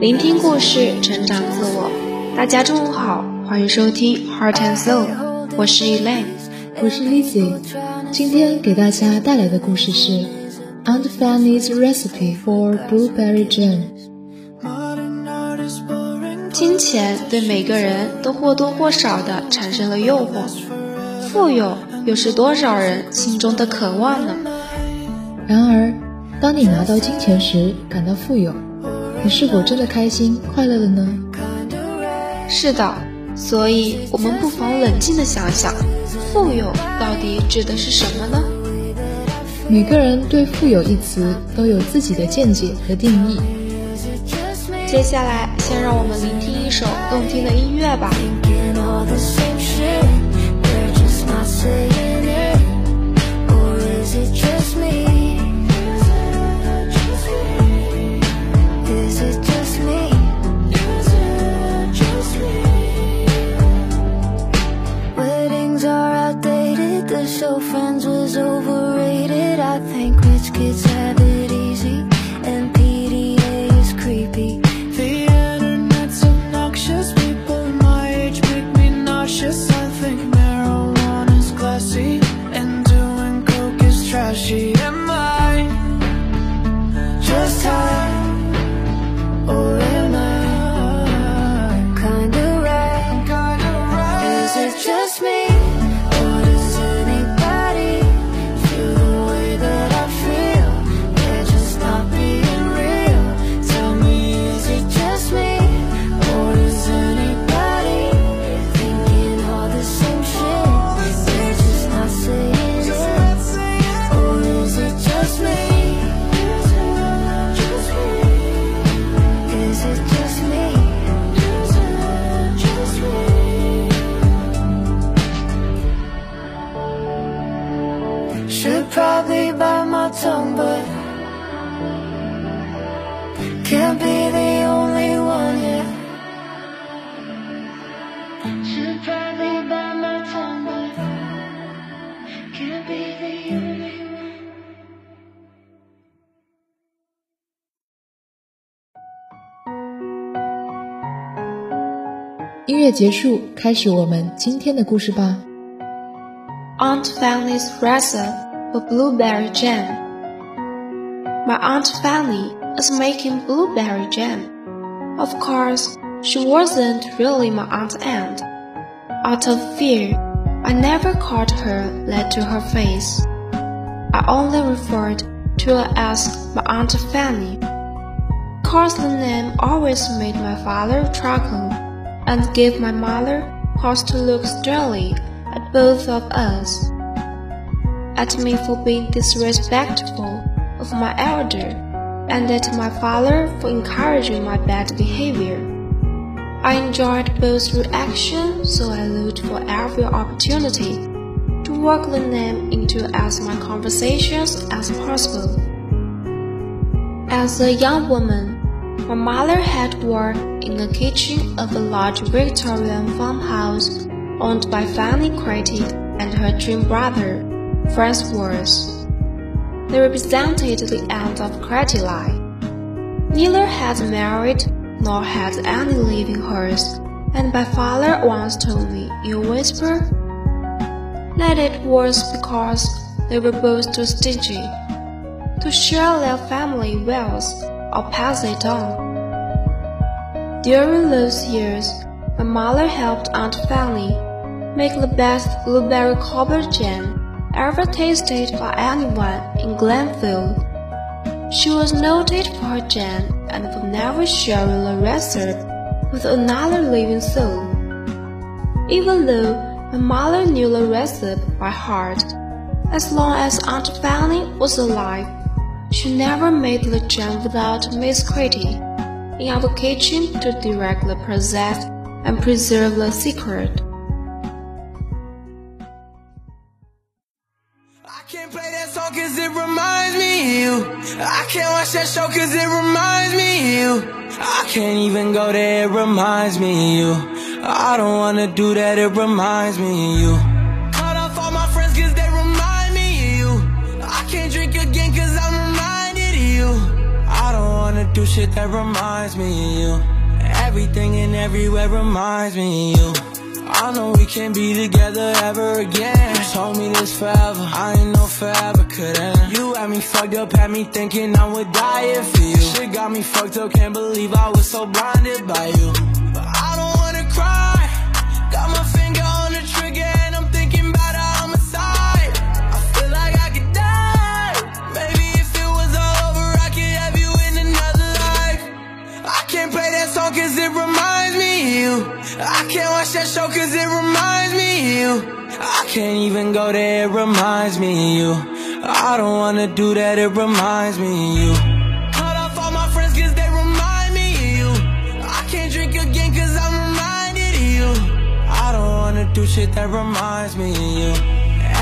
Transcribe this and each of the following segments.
聆听故事，成长自我。大家中午好，欢迎收听 Heart and Soul，我是 Elaine，我是 Lizzy。今天给大家带来的故事是 Aunt Fanny's Recipe for Blueberry Jam。金钱对每个人都或多或少的产生了诱惑，富有又是多少人心中的渴望呢？然而，当你拿到金钱时，感到富有。你是否真的开心快乐了呢？是的，所以我们不妨冷静的想想，富有到底指的是什么呢？每个人对“富有”一词都有自己的见解和定义。接下来，先让我们聆听一首动听的音乐吧。so friends was overrated I think rich kids have it easy And PDA is creepy The internet's obnoxious People my age make me nauseous I think marijuana's classy And doing coke is trashy Am I just high? Or am I kinda right? Is it just me? 音乐结束，开始我们今天的故事吧。Aunt Fannie's recipe for blueberry jam. My Aunt Fannie is making blueberry jam. Of course, she wasn't really my Aunt Aunt. Out of fear, I never called her that to her face. I only referred to her as my Aunt Fannie. Cause the name always made my father chuckle and gave my mother cause to look sternly at both of us. At me for being disrespectful of my elder, and at my father for encouraging my bad behavior. I enjoyed both reactions, so I looked for every opportunity to work the name into as much conversations as possible. As a young woman, my mother had worked in the kitchen of a large Victorian farmhouse owned by Fannie Crate and her twin brother, Franz Worth. They represented the end of Crate line. Neither had married nor had any living heirs, and my father once told me a whisper that it was because they were both too stingy to share their family wealth or pass it on. During those years, my mother helped Aunt Fannie make the best blueberry cobbler jam ever tasted by anyone in Glenfield. She was noted for her jam and for never sharing the recipe with another living soul. Even though my mother knew the recipe by heart, as long as Aunt Fannie was alive, she never made the jam without Miss Critty in our kitchen to direct the process and preserve the secret. I can't play that song cause it reminds me you. I can't watch that show cause it reminds me of you. I can't even go there, it reminds me of you. I don't wanna do that, it reminds me you. Cut off all my friends cause they remind me you. I can't drink again cause I'm reminded of you. I don't wanna do shit that reminds me of you. Everything and everywhere reminds me of you. I know we can't be together ever again. You told me this forever. I ain't know forever could end. You had me fucked up, had me thinking I would die if you. Shit got me fucked up, can't believe I was so blinded by you. Watch that show cause it reminds me of you. I can't even go there, it reminds me of you. I don't wanna do that, it reminds me of you. Cut off all my friends cause they remind me of you. I can't drink again cause I'm reminded of you. I don't wanna do shit that reminds me of you.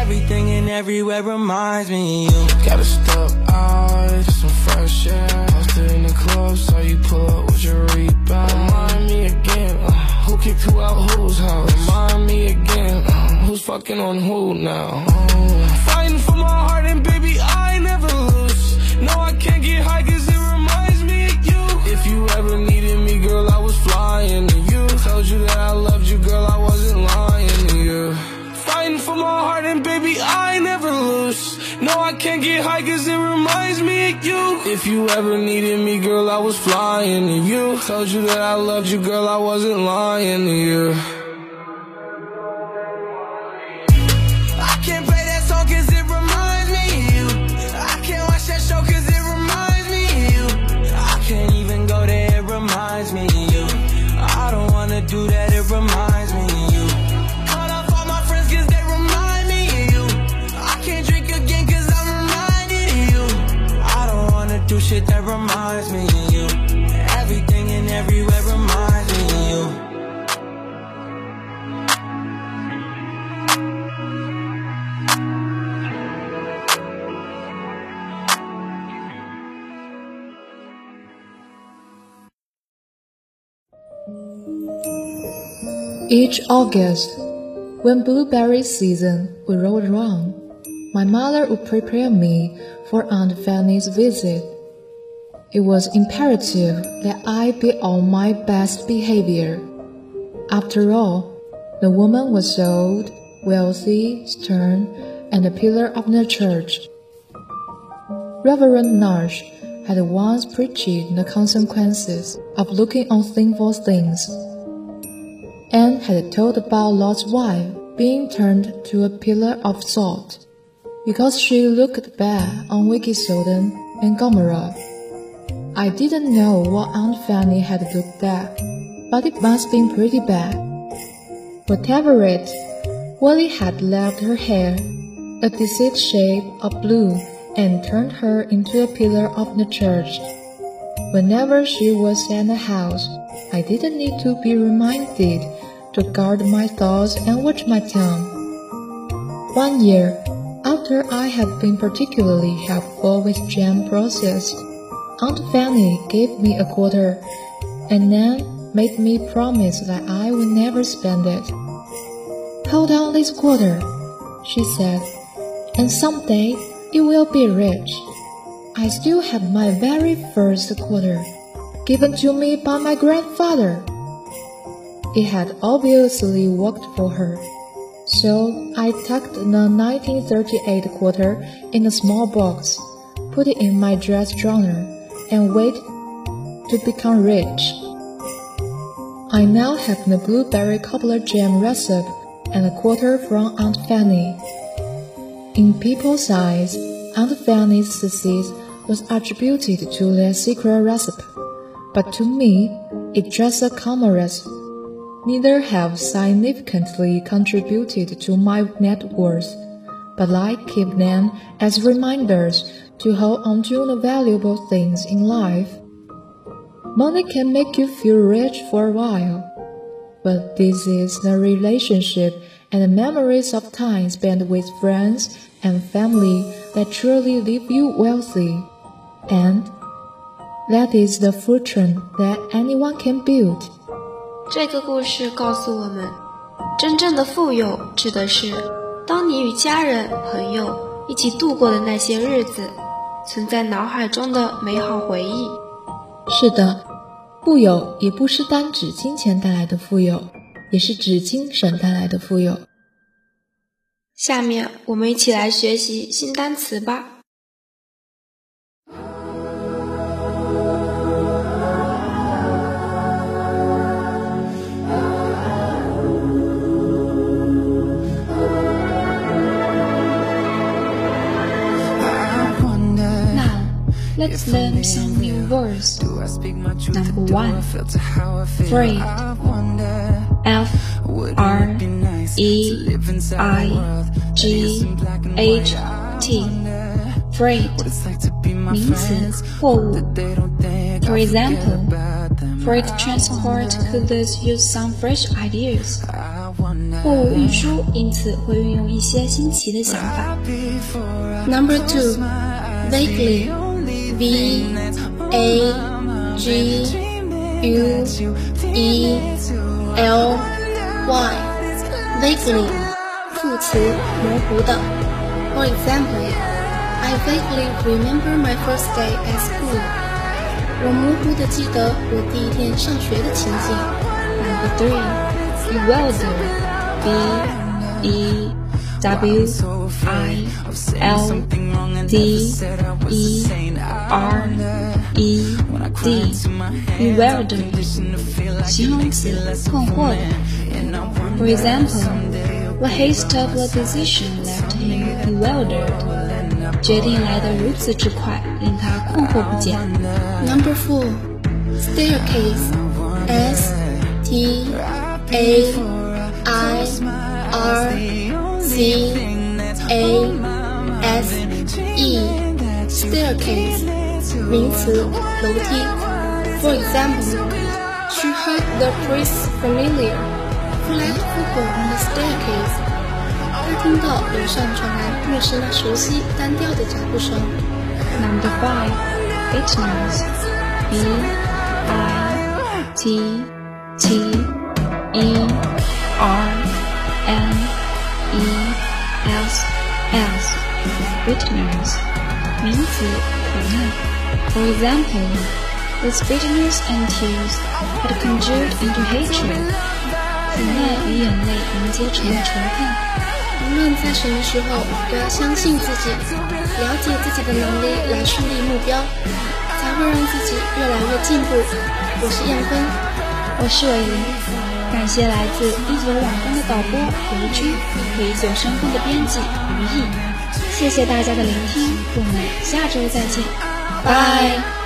Everything and everywhere reminds me of you. Gotta step out, oh, some fresh air. Posted in the club, saw you pull up with your rebound. Remind me again, who kicked who out whose house? Remind me again, uh, who's fucking on who now? Oh. Fighting for my heart and baby, I never lose. No, I can't get high cause it reminds me of you. If you ever needed me, girl, I was flying to you. Told you that I loved you, girl, I wasn't lying to you. Fighting for my heart and baby, I never lose. No, I can't get high cause you. If you ever needed me, girl, I was flying to you. Told you that I loved you, girl, I wasn't lying to you. Shit that reminds me of you. Everything and everywhere reminds me of you. Each August, when blueberry season would roll around, my mother would prepare me for Aunt Fannie's visit. It was imperative that I be on my best behavior. After all, the woman was old, wealthy, stern, and a pillar of the church. Reverend Nash had once preached the consequences of looking on sinful things and had told about Lot's wife being turned to a pillar of salt because she looked bad on wicked Sodom and Gomorrah. I didn't know what Aunt Fannie had looked at, but it must have been pretty bad. Whatever it, Willie had left her hair a deceit shade of blue and turned her into a pillar of the church. Whenever she was in the house, I didn't need to be reminded to guard my thoughts and watch my tongue. One year, after I had been particularly helpful with jam process, Aunt Fannie gave me a quarter and then made me promise that I would never spend it. Hold on this quarter, she said, and someday you will be rich. I still have my very first quarter, given to me by my grandfather. It had obviously worked for her. So I tucked the 1938 quarter in a small box, put it in my dress drawer, and wait to become rich. I now have the blueberry cobbler jam recipe and a quarter from Aunt Fannie. In people's eyes, Aunt Fannie's success was attributed to their secret recipe, but to me, it's just a common recipe. Neither have significantly contributed to my net worth, but I keep them as reminders to hold on to the valuable things in life. Money can make you feel rich for a while, but this is the relationship and the memories of time spent with friends and family that truly leave you wealthy, and that is the fortune that anyone can build. 这个故事告诉我们，真正的富有指的是当你与家人、朋友一起度过的那些日子， 存在脑海中的美好回忆。是的，富有也不是单指金钱带来的富有，也是指精神带来的富有。下面我们一起来学习新单词吧。learn some new words. Number one, afraid. F R E I G H T. Afraid. 名词，货物。For example, freight transport could thus use some fresh ideas. 货物运输因此会运用一些新奇的想法。Number two, vaguely. V A G U E L Y vaguely 副词模糊的。For example, I vaguely remember my first day at school. 我模糊的记得我第一天上学的情景。Number three, bewilder. B E W I L D E R E D bewildered 形容词困惑的。For example, the haste of the decision left him bewildered. 决定来得如此之快，令他困惑不解。Number four, staircase. S T A I R C A S E staircase 名词楼梯。For example, she heard the priest's familiar flat footfall on the staircase. 她听到楼上传来牧师那熟悉单调的脚步声。Number five, Vietnamese. B I T T E R N E S S bitterness 名词苦难。For example, this bitterness and tears had conjured into hatred. 苦难与眼泪凝结成了仇恨。无论在什么时候，都要相信自己，了解自己的能力来树立目标，才会让自己越来越进步。我是燕芬，我是伟林。感谢来自一九网工的导播刘军和一九声风的编辑于毅，谢谢大家的聆听，我们下周再见，拜。